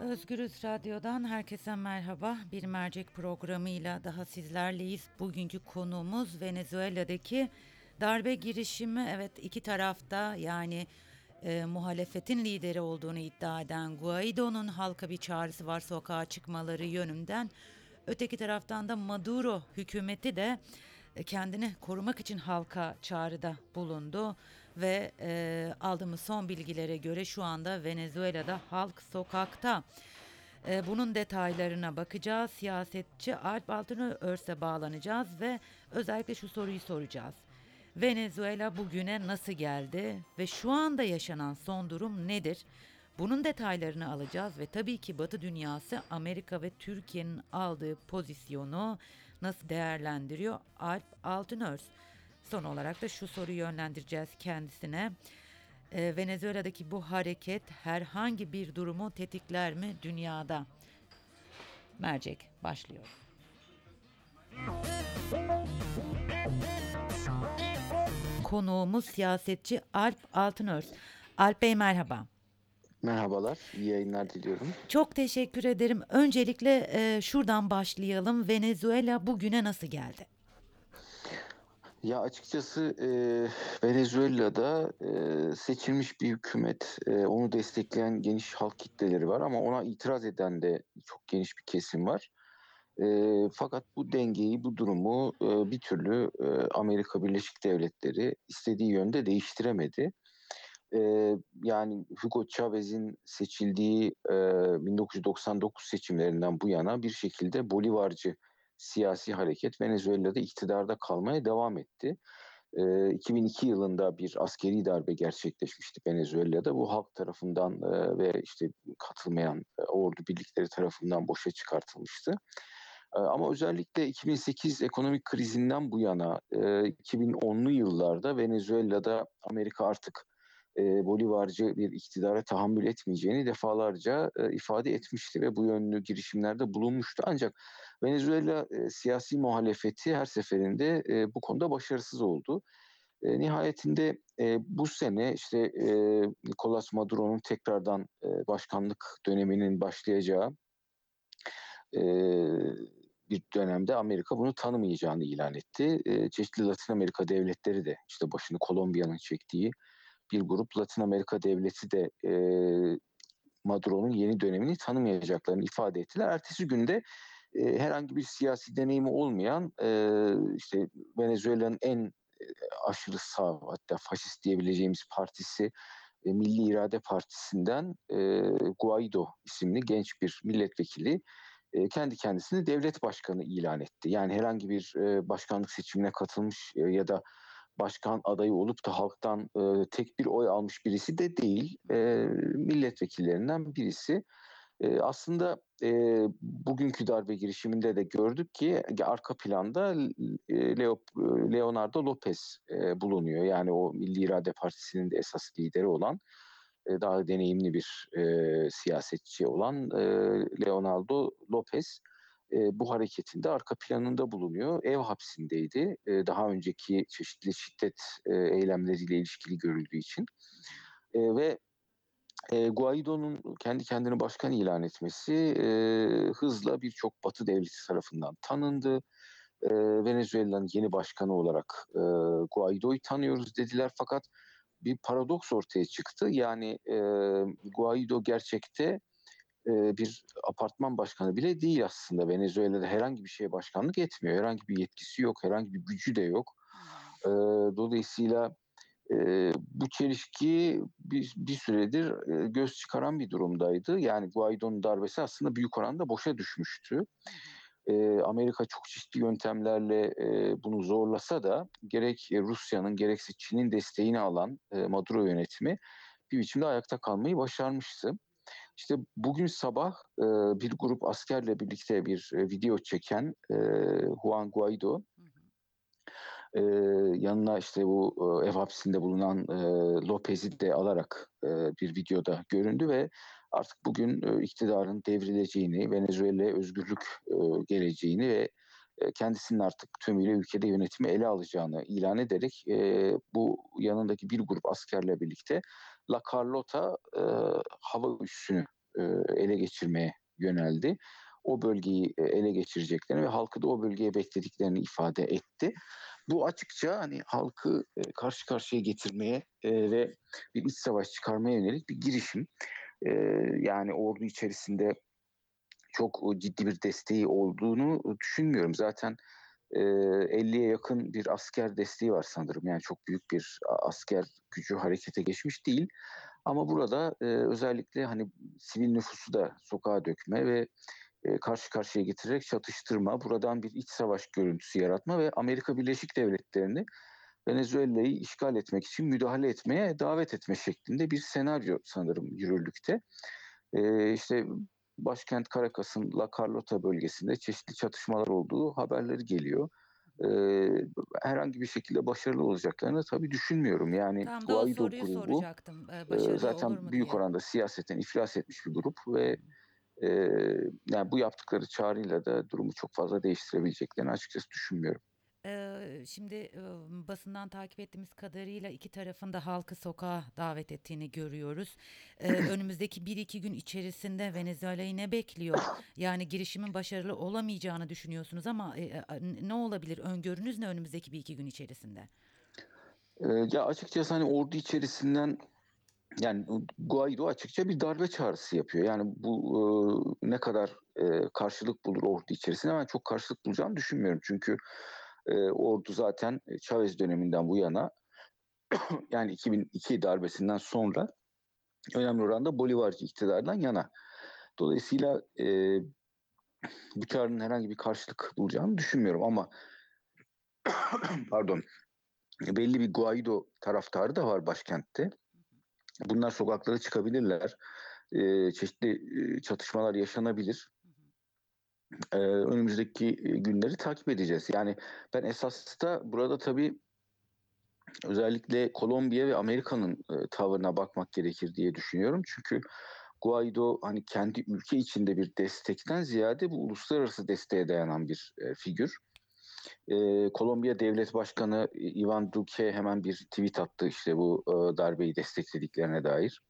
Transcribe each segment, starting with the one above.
Özgürüz Radyo'dan herkese merhaba. Bir mercek programıyla daha sizlerleyiz. Bugünkü konuğumuz Venezuela'daki darbe girişimi. Evet iki tarafta yani e, muhalefetin lideri olduğunu iddia eden Guaido'nun halka bir çağrısı var sokağa çıkmaları yönünden. Öteki taraftan da Maduro hükümeti de kendini korumak için halka çağrıda bulundu ve e, aldığımız son bilgilere göre şu anda Venezuela'da halk sokakta. E, bunun detaylarına bakacağız. Siyasetçi Alp Altınörs'e bağlanacağız ve özellikle şu soruyu soracağız. Venezuela bugüne nasıl geldi ve şu anda yaşanan son durum nedir? Bunun detaylarını alacağız ve tabii ki Batı dünyası Amerika ve Türkiye'nin aldığı pozisyonu nasıl değerlendiriyor? Alp Altınörs. Son olarak da şu soruyu yönlendireceğiz kendisine. Ee, Venezuela'daki bu hareket herhangi bir durumu tetikler mi dünyada? Mercek başlıyor. Konuğumuz siyasetçi Alp Altınörs. Alp Bey merhaba. Merhabalar, iyi yayınlar diliyorum. Çok teşekkür ederim. Öncelikle e, şuradan başlayalım. Venezuela bugüne nasıl geldi? Ya açıkçası e, Venezuela'da e, seçilmiş bir hükümet, e, onu destekleyen geniş halk kitleleri var ama ona itiraz eden de çok geniş bir kesim var. E, fakat bu dengeyi, bu durumu e, bir türlü e, Amerika Birleşik Devletleri istediği yönde değiştiremedi. E, yani Hugo Chavez'in seçildiği e, 1999 seçimlerinden bu yana bir şekilde Bolivarcı siyasi hareket Venezuela'da iktidarda kalmaya devam etti. E, 2002 yılında bir askeri darbe gerçekleşmişti Venezuela'da. Bu halk tarafından e, ve işte katılmayan e, ordu birlikleri tarafından boşa çıkartılmıştı. Ama özellikle 2008 ekonomik krizinden bu yana e, 2010'lu yıllarda Venezuela'da Amerika artık e, Bolivarcı bir iktidara tahammül etmeyeceğini defalarca e, ifade etmişti ve bu yönlü girişimlerde bulunmuştu. Ancak Venezuela e, siyasi muhalefeti her seferinde e, bu konuda başarısız oldu. E, nihayetinde e, bu sene işte e, Nicolas Maduro'nun tekrardan e, başkanlık döneminin başlayacağı e, bir dönemde Amerika bunu tanımayacağını ilan etti. E, çeşitli Latin Amerika devletleri de işte başını Kolombiya'nın çektiği bir grup Latin Amerika devleti de e, Maduro'nun yeni dönemini tanımayacaklarını ifade ettiler. Ertesi günde e, herhangi bir siyasi deneyimi olmayan e, işte Venezuela'nın en e, aşırı sağ hatta faşist diyebileceğimiz partisi e, Milli İrade Partisi'nden e, Guaido isimli genç bir milletvekili e, kendi kendisini devlet başkanı ilan etti. Yani herhangi bir e, başkanlık seçimine katılmış e, ya da başkan adayı olup da halktan e, tek bir oy almış birisi de değil. E, milletvekillerinden birisi. E, aslında e, bugünkü darbe girişiminde de gördük ki arka planda e, Leo, Leonardo Lopez e, bulunuyor. Yani o Milli İrade Partisi'nin de esas lideri olan e, daha deneyimli bir e, siyasetçi olan e, Leonardo Lopez e, bu hareketin de arka planında bulunuyor. Ev hapsindeydi. E, daha önceki çeşitli şiddet e, eylemleriyle ilişkili görüldüğü için. E, ve e, Guaido'nun kendi kendini başkan ilan etmesi e, hızla birçok Batı devleti tarafından tanındı. E, Venezuela'nın yeni başkanı olarak e, Guaido'yu tanıyoruz dediler fakat bir paradoks ortaya çıktı. Yani e, Guaido gerçekte e, bir apartman başkanı bile değil aslında. Venezuela'da herhangi bir şeye başkanlık etmiyor. Herhangi bir yetkisi yok, herhangi bir gücü de yok. E, dolayısıyla e, bu çelişki bir, bir süredir e, göz çıkaran bir durumdaydı. Yani Guaido'nun darbesi aslında büyük oranda boşa düşmüştü. E, Amerika çok çeşitli yöntemlerle e, bunu zorlasa da gerek Rusya'nın gerekse Çin'in desteğini alan e, Maduro yönetimi bir biçimde ayakta kalmayı başarmıştı. İşte bugün sabah e, bir grup askerle birlikte bir e, video çeken e, Juan Guaido e, yanına işte bu e, ev hapsinde bulunan e, Lopez'i de alarak e, bir videoda göründü ve artık bugün e, iktidarın devrileceğini, Venezuela'ya özgürlük e, geleceğini ve kendisinin artık tümüyle ülkede yönetimi ele alacağını ilan ederek e, bu yanındaki bir grup askerle birlikte La Carlota e, hava üssünü e, e, ele geçirmeye yöneldi. O bölgeyi e, ele geçireceklerini ve halkı da o bölgeye beklediklerini ifade etti. Bu açıkça hani halkı e, karşı karşıya getirmeye e, ve bir iç savaş çıkarmaya yönelik bir girişim. E, yani ordu içerisinde çok ciddi bir desteği olduğunu düşünmüyorum. Zaten e, 50'ye yakın bir asker desteği var sanırım. Yani çok büyük bir asker gücü harekete geçmiş değil. Ama burada e, özellikle hani sivil nüfusu da sokağa dökme ve e, karşı karşıya getirerek çatıştırma, buradan bir iç savaş görüntüsü yaratma ve Amerika Birleşik Devletleri'ni Venezuela'yı işgal etmek için müdahale etmeye davet etme şeklinde bir senaryo sanırım yürürlükte. E, işte başkent Caracas'ın La Carlota bölgesinde çeşitli çatışmalar olduğu haberleri geliyor. Ee, herhangi bir şekilde başarılı olacaklarını tabii düşünmüyorum. Yani Tam Guaido grubu e, zaten büyük diye. oranda siyaseten iflas etmiş bir grup ve e, yani bu yaptıkları çağrıyla da durumu çok fazla değiştirebileceklerini açıkçası düşünmüyorum. Ee, şimdi e, basından takip ettiğimiz kadarıyla iki tarafın da halkı sokağa davet ettiğini görüyoruz. Ee, önümüzdeki bir iki gün içerisinde Venezuela'yı ne bekliyor? Yani girişimin başarılı olamayacağını düşünüyorsunuz ama e, e, ne olabilir? Öngörünüz ne önümüzdeki bir iki gün içerisinde? Ee, ya açıkçası hani ordu içerisinden yani Guaido açıkça bir darbe çağrısı yapıyor. Yani bu e, ne kadar e, karşılık bulur ordu içerisinde ben çok karşılık bulacağını düşünmüyorum. Çünkü e, ordu zaten Chavez döneminden bu yana yani 2002 darbesinden sonra önemli oranda Bolivarcı iktidardan yana. Dolayısıyla e, bu çağrının herhangi bir karşılık bulacağını düşünmüyorum ama pardon belli bir Guaido taraftarı da var başkentte. Bunlar sokaklara çıkabilirler. E, çeşitli e, çatışmalar yaşanabilir. E, önümüzdeki günleri takip edeceğiz. Yani ben esas da burada tabii özellikle Kolombiya ve Amerika'nın e, tavırına bakmak gerekir diye düşünüyorum. Çünkü Guaido hani kendi ülke içinde bir destekten ziyade bu uluslararası desteğe dayanan bir e, figür. E, Kolombiya Devlet Başkanı Ivan Duque hemen bir tweet attı işte bu e, darbeyi desteklediklerine dair.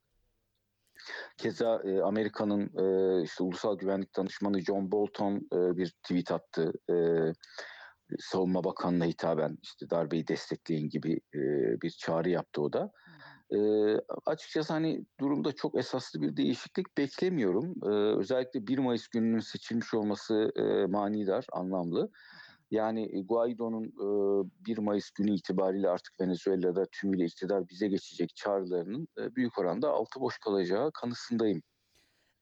Keza e, Amerika'nın e, işte Ulusal Güvenlik Danışmanı John Bolton e, bir tweet attı. E, Savunma Bakanı'na hitaben işte darbeyi destekleyin gibi e, bir çağrı yaptı o da. E, açıkçası hani durumda çok esaslı bir değişiklik beklemiyorum. E, özellikle 1 Mayıs gününün seçilmiş olması e, manidar, anlamlı. Yani Guaido'nun e, 1 Mayıs günü itibariyle artık Venezuela'da tümüyle iktidar bize geçecek çağrılarının e, büyük oranda altı boş kalacağı kanısındayım.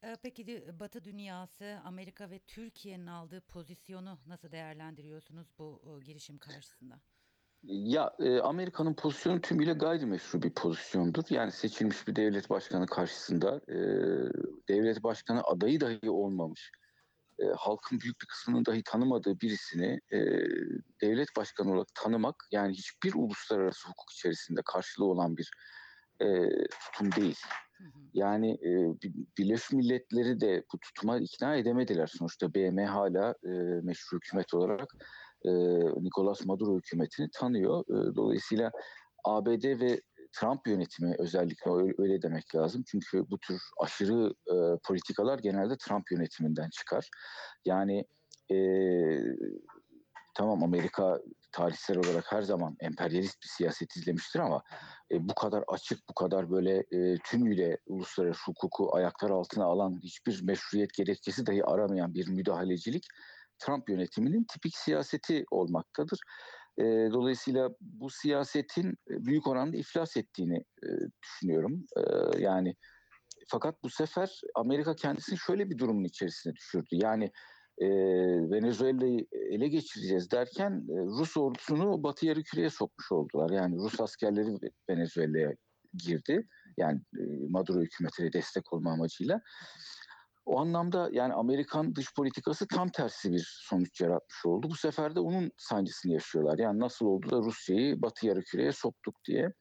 Ee, Peki Batı dünyası, Amerika ve Türkiye'nin aldığı pozisyonu nasıl değerlendiriyorsunuz bu e, girişim karşısında? Ya e, Amerika'nın pozisyonu tümüyle gayrimeşru bir pozisyondur. Yani seçilmiş bir devlet başkanı karşısında e, devlet başkanı adayı dahi olmamış, e, halkın büyük bir kısmının dahi tanımadığı birisini e, devlet başkanı olarak tanımak yani hiçbir uluslararası hukuk içerisinde karşılığı olan bir e, tutum değil. Yani e, Bi- Birleşmiş Milletleri de bu tutuma ikna edemediler. Sonuçta BM hala e, meşru hükümet olarak e, Nicolas Maduro hükümetini tanıyor. E, dolayısıyla ABD ve Trump yönetimi özellikle öyle, demek lazım. Çünkü bu tür aşırı e, politikalar genelde Trump yönetiminden çıkar. Yani e, tamam Amerika tarihsel olarak her zaman emperyalist bir siyaset izlemiştir ama e, bu kadar açık, bu kadar böyle e, tümüyle uluslararası hukuku ayaklar altına alan hiçbir meşruiyet gerekçesi dahi aramayan bir müdahalecilik Trump yönetiminin tipik siyaseti olmaktadır. Dolayısıyla bu siyasetin büyük oranda iflas ettiğini düşünüyorum. Yani fakat bu sefer Amerika kendisini şöyle bir durumun içerisine düşürdü. Yani Venezuela'yı ele geçireceğiz derken Rus ordusunu Batı Yarımküre'ye sokmuş oldular. Yani Rus askerleri Venezuela'ya girdi. Yani Maduro hükümetine destek olma amacıyla. O anlamda yani Amerikan dış politikası tam tersi bir sonuç yaratmış oldu. Bu sefer de onun sancısını yaşıyorlar. Yani nasıl oldu da Rusya'yı Batı Yarımküre'ye soktuk diye.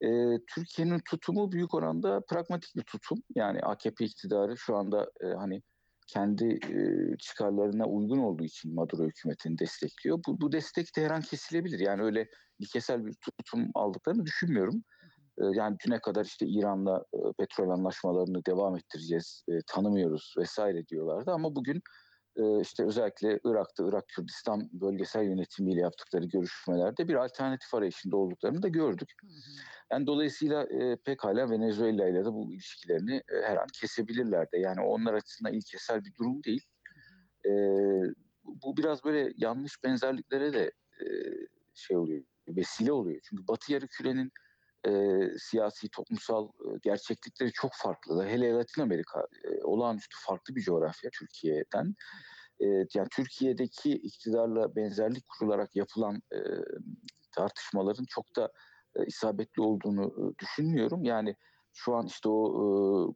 E, Türkiye'nin tutumu büyük oranda pragmatik bir tutum. Yani AKP iktidarı şu anda e, hani kendi e, çıkarlarına uygun olduğu için Maduro hükümetini destekliyor. Bu, bu destek de her an kesilebilir. Yani öyle ilkesel bir tutum aldıklarını düşünmüyorum. E, yani düne kadar işte İran'la e, petrol anlaşmalarını devam ettireceğiz, e, tanımıyoruz vesaire diyorlardı ama bugün e, işte özellikle Irak'ta Irak Kürdistan bölgesel yönetimiyle yaptıkları görüşmelerde bir alternatif arayışında olduklarını da gördük. Yani dolayısıyla pekala Venezuela ile de bu ilişkilerini her an kesebilirler de. Yani onlar açısından ilkesel bir durum değil. Bu biraz böyle yanlış benzerliklere de şey oluyor, vesile oluyor. Çünkü Batı Yarı e, siyasi, toplumsal e, gerçeklikleri çok farklı. Hele Latin Amerika e, olağanüstü farklı bir coğrafya Türkiye'den. E, yani Türkiye'deki iktidarla benzerlik kurularak yapılan e, tartışmaların çok da e, isabetli olduğunu e, düşünmüyorum. Yani şu an işte o e,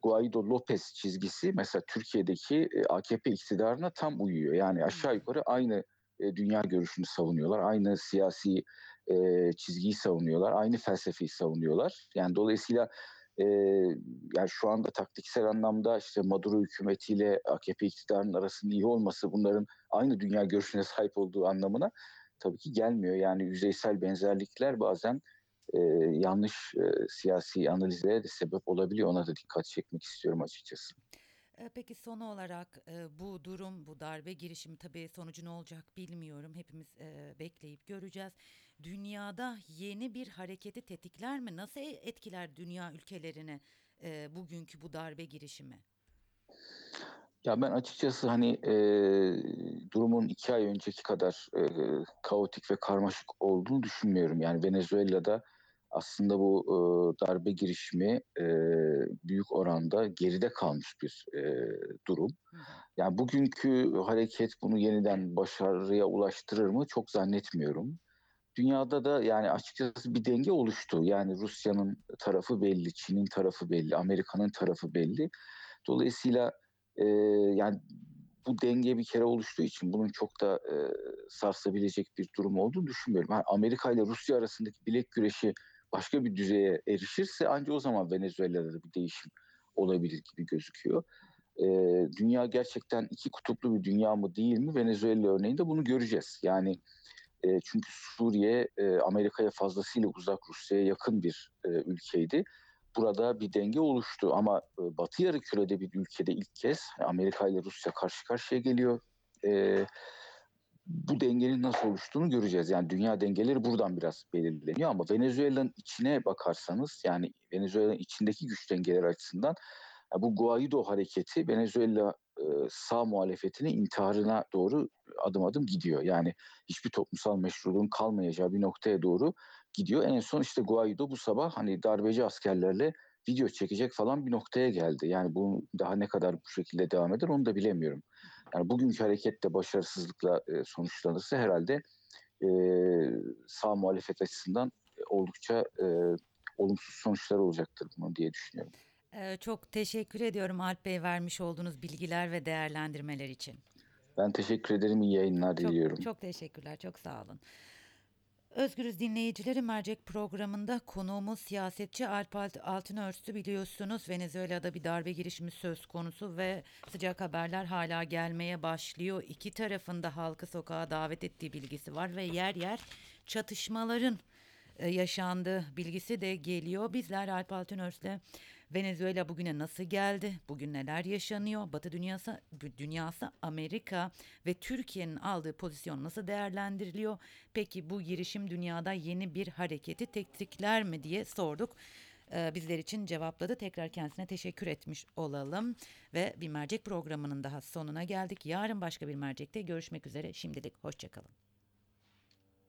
Guaido Lopez çizgisi mesela Türkiye'deki e, AKP iktidarına tam uyuyor. Yani aşağı yukarı aynı e, dünya görüşünü savunuyorlar. Aynı siyasi e, çizgiyi savunuyorlar. Aynı felsefeyi savunuyorlar. Yani dolayısıyla e, yani şu anda taktiksel anlamda işte Maduro hükümetiyle AKP iktidarının arasında iyi olması bunların aynı dünya görüşüne sahip olduğu anlamına tabii ki gelmiyor. Yani yüzeysel benzerlikler bazen e, yanlış e, siyasi analizlere de sebep olabiliyor. Ona da dikkat çekmek istiyorum açıkçası. Peki son olarak bu durum, bu darbe girişimi tabii sonucu ne olacak bilmiyorum. Hepimiz bekleyip göreceğiz. Dünyada yeni bir hareketi tetikler mi? Nasıl e- etkiler dünya ülkelerini bugünkü bu darbe girişimi? Ya ben açıkçası hani e, durumun iki ay önceki kadar e, kaotik ve karmaşık olduğunu düşünmüyorum. Yani Venezuela'da aslında bu e, darbe girişimi e, büyük oranda geride kalmış bir e, durum. Yani bugünkü hareket bunu yeniden başarıya ulaştırır mı çok zannetmiyorum. Dünyada da yani açıkçası bir denge oluştu. Yani Rusya'nın tarafı belli, Çin'in tarafı belli, Amerika'nın tarafı belli. Dolayısıyla e, yani bu denge bir kere oluştuğu için bunun çok da e, sarsabilecek bir durum olduğunu düşünmüyorum. Yani Amerika ile Rusya arasındaki bilek güreşi başka bir düzeye erişirse ancak o zaman Venezuela'da da bir değişim olabilir gibi gözüküyor. E, dünya gerçekten iki kutuplu bir dünya mı değil mi? Venezuela örneğinde bunu göreceğiz. Yani e, çünkü Suriye e, Amerika'ya fazlasıyla uzak, Rusya'ya yakın bir e, ülkeydi. Burada bir denge oluştu ama e, Batı Yarıküre'de bir ülkede ilk kez Amerika ile Rusya karşı karşıya geliyor. E, bu dengenin nasıl oluştuğunu göreceğiz. Yani dünya dengeleri buradan biraz belirleniyor ama Venezuela'nın içine bakarsanız yani Venezuela'nın içindeki güç dengeleri açısından ya bu Guaido hareketi Venezuela e, sağ muhalefetinin intiharına doğru adım adım gidiyor. Yani hiçbir toplumsal meşruluğun kalmayacağı bir noktaya doğru gidiyor. En son işte Guaido bu sabah hani darbeci askerlerle video çekecek falan bir noktaya geldi. Yani bu daha ne kadar bu şekilde devam eder onu da bilemiyorum. Yani bugünkü hareket de başarısızlıkla e, sonuçlanırsa herhalde e, sağ muhalefet açısından oldukça e, olumsuz sonuçlar olacaktır bunu diye düşünüyorum. E, çok teşekkür ediyorum Alp Bey vermiş olduğunuz bilgiler ve değerlendirmeler için. Ben teşekkür ederim. İyi yayınlar Çok diliyorum. çok teşekkürler, çok sağ olun. Özgürüz dinleyicileri mercek programında konuğumuz siyasetçi Alp Alt- Altınörtü biliyorsunuz Venezuela'da bir darbe girişimi söz konusu ve sıcak haberler hala gelmeye başlıyor. İki tarafında halkı sokağa davet ettiği bilgisi var ve yer yer çatışmaların e, yaşandığı bilgisi de geliyor. Bizler Alp Altınört'le Venezuela bugüne nasıl geldi? Bugün neler yaşanıyor? Batı dünyası, dünyası Amerika ve Türkiye'nin aldığı pozisyon nasıl değerlendiriliyor? Peki bu girişim dünyada yeni bir hareketi tetikler mi diye sorduk. Ee, bizler için cevapladı. Tekrar kendisine teşekkür etmiş olalım. Ve bir mercek programının daha sonuna geldik. Yarın başka bir mercekte görüşmek üzere. Şimdilik hoşçakalın.